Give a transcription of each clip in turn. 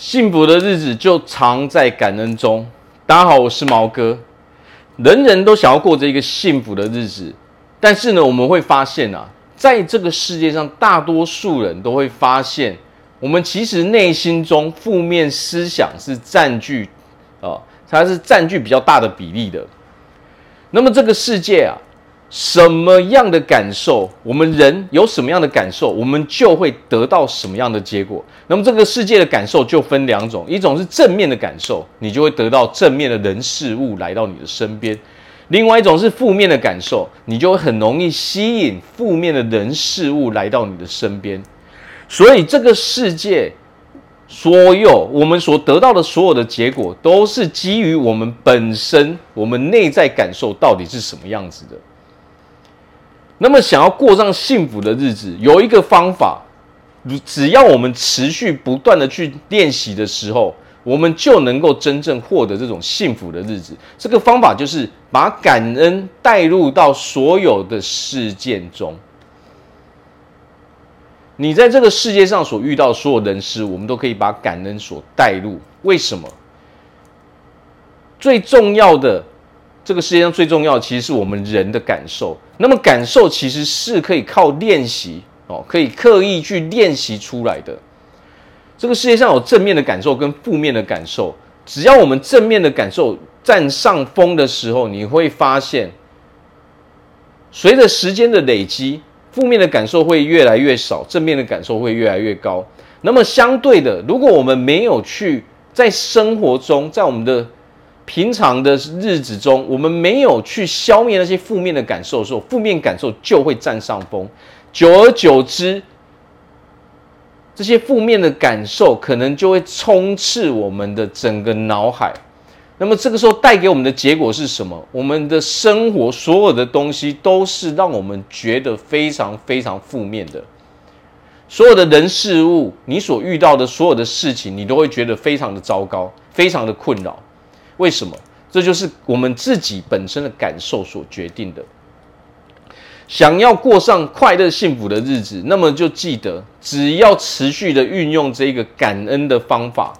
幸福的日子就藏在感恩中。大家好，我是毛哥。人人都想要过着一个幸福的日子，但是呢，我们会发现啊，在这个世界上，大多数人都会发现，我们其实内心中负面思想是占据啊，它是占据比较大的比例的。那么这个世界啊。什么样的感受，我们人有什么样的感受，我们就会得到什么样的结果。那么这个世界的感受就分两种，一种是正面的感受，你就会得到正面的人事物来到你的身边；另外一种是负面的感受，你就会很容易吸引负面的人事物来到你的身边。所以这个世界，所有我们所得到的所有的结果，都是基于我们本身，我们内在感受到底是什么样子的。那么，想要过上幸福的日子，有一个方法，只要我们持续不断的去练习的时候，我们就能够真正获得这种幸福的日子。这个方法就是把感恩带入到所有的事件中。你在这个世界上所遇到所有人事，我们都可以把感恩所带入。为什么？最重要的。这个世界上最重要，其实是我们人的感受。那么感受其实是可以靠练习哦，可以刻意去练习出来的。这个世界上有正面的感受跟负面的感受，只要我们正面的感受占上风的时候，你会发现，随着时间的累积，负面的感受会越来越少，正面的感受会越来越高。那么相对的，如果我们没有去在生活中，在我们的平常的日子中，我们没有去消灭那些负面的感受的时候，负面感受就会占上风。久而久之，这些负面的感受可能就会充斥我们的整个脑海。那么这个时候带给我们的结果是什么？我们的生活所有的东西都是让我们觉得非常非常负面的。所有的人事物，你所遇到的所有的事情，你都会觉得非常的糟糕，非常的困扰。为什么？这就是我们自己本身的感受所决定的。想要过上快乐幸福的日子，那么就记得，只要持续的运用这个感恩的方法，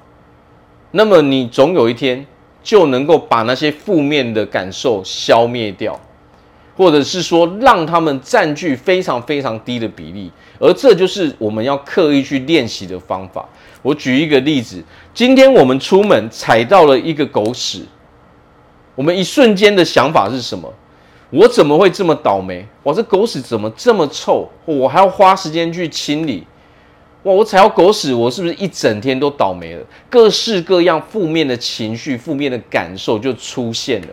那么你总有一天就能够把那些负面的感受消灭掉，或者是说让他们占据非常非常低的比例。而这就是我们要刻意去练习的方法。我举一个例子，今天我们出门踩到了一个狗屎，我们一瞬间的想法是什么？我怎么会这么倒霉？哇，这狗屎怎么这么臭？我还要花时间去清理。哇，我踩到狗屎，我是不是一整天都倒霉了？各式各样负面的情绪、负面的感受就出现了。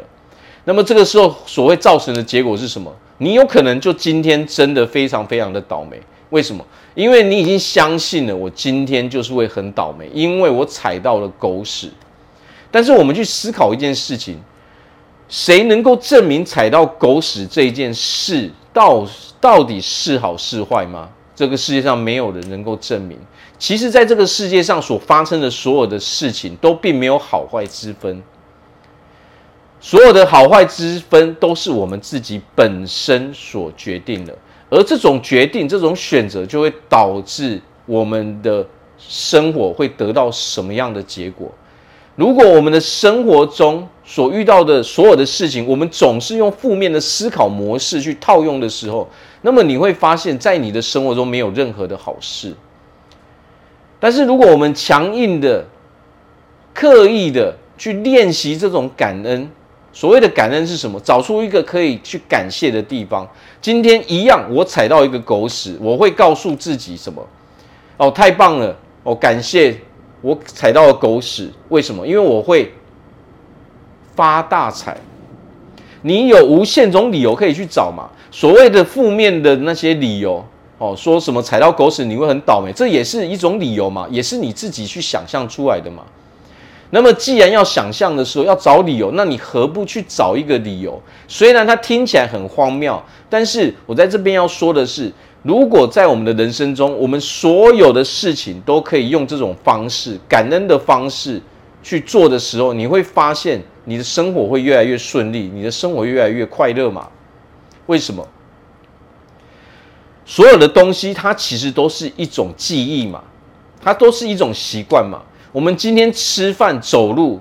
那么这个时候所谓造成的结果是什么？你有可能就今天真的非常非常的倒霉。为什么？因为你已经相信了，我今天就是会很倒霉，因为我踩到了狗屎。但是我们去思考一件事情：谁能够证明踩到狗屎这一件事到到底是好是坏吗？这个世界上没有人能够证明。其实，在这个世界上所发生的所有的事情都并没有好坏之分，所有的好坏之分都是我们自己本身所决定的。而这种决定、这种选择，就会导致我们的生活会得到什么样的结果？如果我们的生活中所遇到的所有的事情，我们总是用负面的思考模式去套用的时候，那么你会发现在你的生活中没有任何的好事。但是，如果我们强硬的、刻意的去练习这种感恩，所谓的感恩是什么？找出一个可以去感谢的地方。今天一样，我踩到一个狗屎，我会告诉自己什么？哦，太棒了！哦，感谢我踩到了狗屎。为什么？因为我会发大财。你有无限种理由可以去找嘛？所谓的负面的那些理由，哦，说什么踩到狗屎你会很倒霉，这也是一种理由嘛？也是你自己去想象出来的嘛？那么，既然要想象的时候要找理由，那你何不去找一个理由？虽然它听起来很荒谬，但是我在这边要说的是，如果在我们的人生中，我们所有的事情都可以用这种方式、感恩的方式去做的时候，你会发现你的生活会越来越顺利，你的生活越来越快乐嘛？为什么？所有的东西它其实都是一种记忆嘛，它都是一种习惯嘛。我们今天吃饭、走路，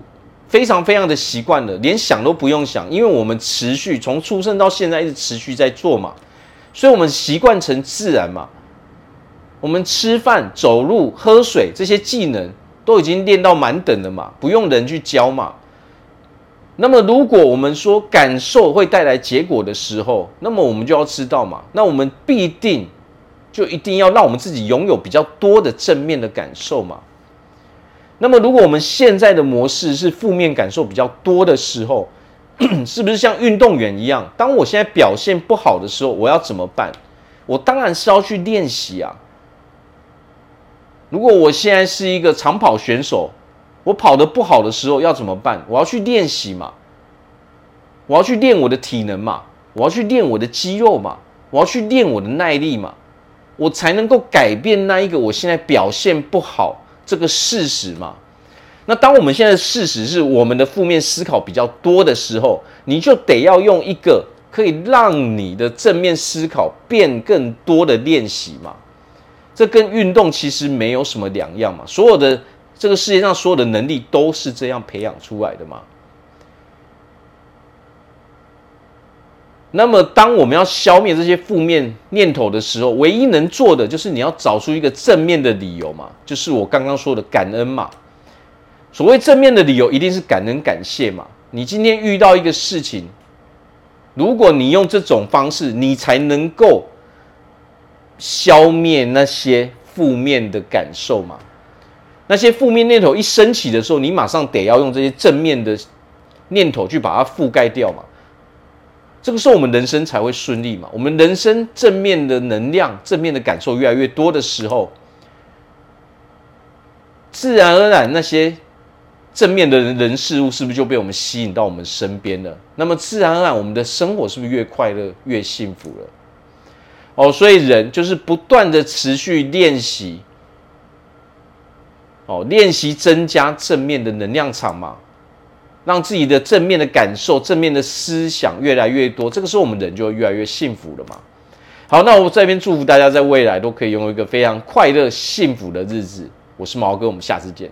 非常非常的习惯了，连想都不用想，因为我们持续从出生到现在一直持续在做嘛，所以我们习惯成自然嘛。我们吃饭、走路、喝水这些技能都已经练到满等了嘛，不用人去教嘛。那么，如果我们说感受会带来结果的时候，那么我们就要知道嘛，那我们必定就一定要让我们自己拥有比较多的正面的感受嘛。那么，如果我们现在的模式是负面感受比较多的时候，是不是像运动员一样？当我现在表现不好的时候，我要怎么办？我当然是要去练习啊。如果我现在是一个长跑选手，我跑得不好的时候要怎么办？我要去练习嘛，我要去练我的体能嘛，我要去练我的肌肉嘛，我要去练我的耐力嘛，我才能够改变那一个我现在表现不好这个事实嘛。那当我们现在事实是我们的负面思考比较多的时候，你就得要用一个可以让你的正面思考变更多的练习嘛。这跟运动其实没有什么两样嘛，所有的。这个世界上所有的能力都是这样培养出来的嘛？那么，当我们要消灭这些负面念头的时候，唯一能做的就是你要找出一个正面的理由嘛，就是我刚刚说的感恩嘛。所谓正面的理由，一定是感恩感谢嘛。你今天遇到一个事情，如果你用这种方式，你才能够消灭那些负面的感受嘛。那些负面念头一升起的时候，你马上得要用这些正面的念头去把它覆盖掉嘛。这个时候我们人生才会顺利嘛。我们人生正面的能量、正面的感受越来越多的时候，自然而然那些正面的人人事物是不是就被我们吸引到我们身边了？那么自然而然我们的生活是不是越快乐、越幸福了？哦，所以人就是不断的持续练习。哦，练习增加正面的能量场嘛，让自己的正面的感受、正面的思想越来越多，这个时候我们人就会越来越幸福了嘛。好，那我这边祝福大家在未来都可以拥有一个非常快乐、幸福的日子。我是毛哥，我们下次见。